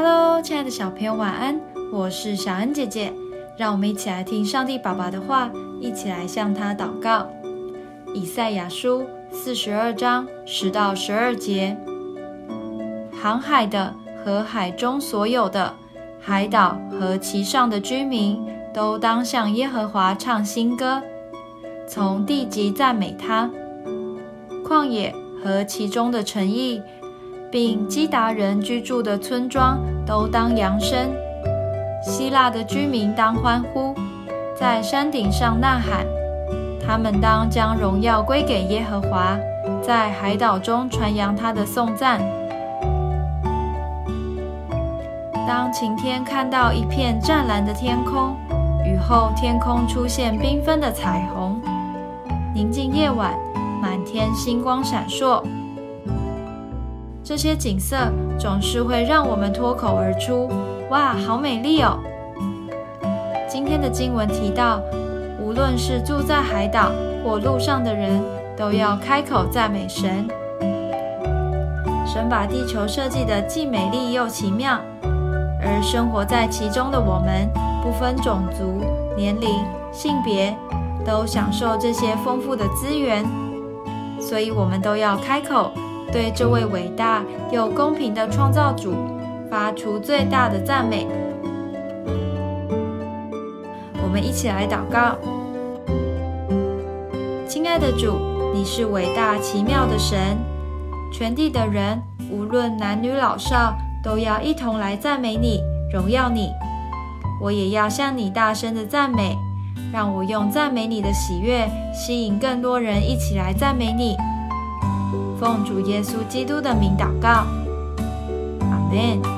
Hello，亲爱的小朋友，晚安！我是小恩姐姐，让我们一起来听上帝爸爸的话，一起来向他祷告。以赛亚书四十二章十到十二节：航海的和海中所有的海岛和其上的居民，都当向耶和华唱新歌，从地极赞美他。旷野和其中的城邑。并基达人居住的村庄都当扬声，希腊的居民当欢呼，在山顶上呐喊。他们当将荣耀归给耶和华，在海岛中传扬他的颂赞。当晴天看到一片湛蓝的天空，雨后天空出现缤纷的彩虹，宁静夜晚，满天星光闪烁。这些景色总是会让我们脱口而出：“哇，好美丽哦！”今天的经文提到，无论是住在海岛或路上的人，都要开口赞美神。神把地球设计得既美丽又奇妙，而生活在其中的我们，不分种族、年龄、性别，都享受这些丰富的资源，所以我们都要开口。对这位伟大又公平的创造主发出最大的赞美。我们一起来祷告：亲爱的主，你是伟大奇妙的神，全地的人无论男女老少都要一同来赞美你、荣耀你。我也要向你大声的赞美，让我用赞美你的喜悦吸引更多人一起来赞美你。奉主耶稣基督的名祷告，阿门。